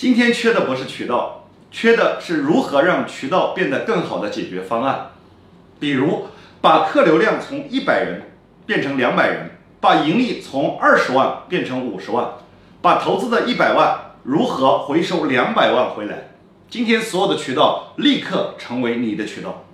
今天缺的不是渠道缺的是如何让渠道变得更好的解决方案。比如把客流量从一百人变成两百人把盈利从二十万变成五十万把投资的一百万如何回收两百万回来。今天所有的渠道立刻成为你的渠道。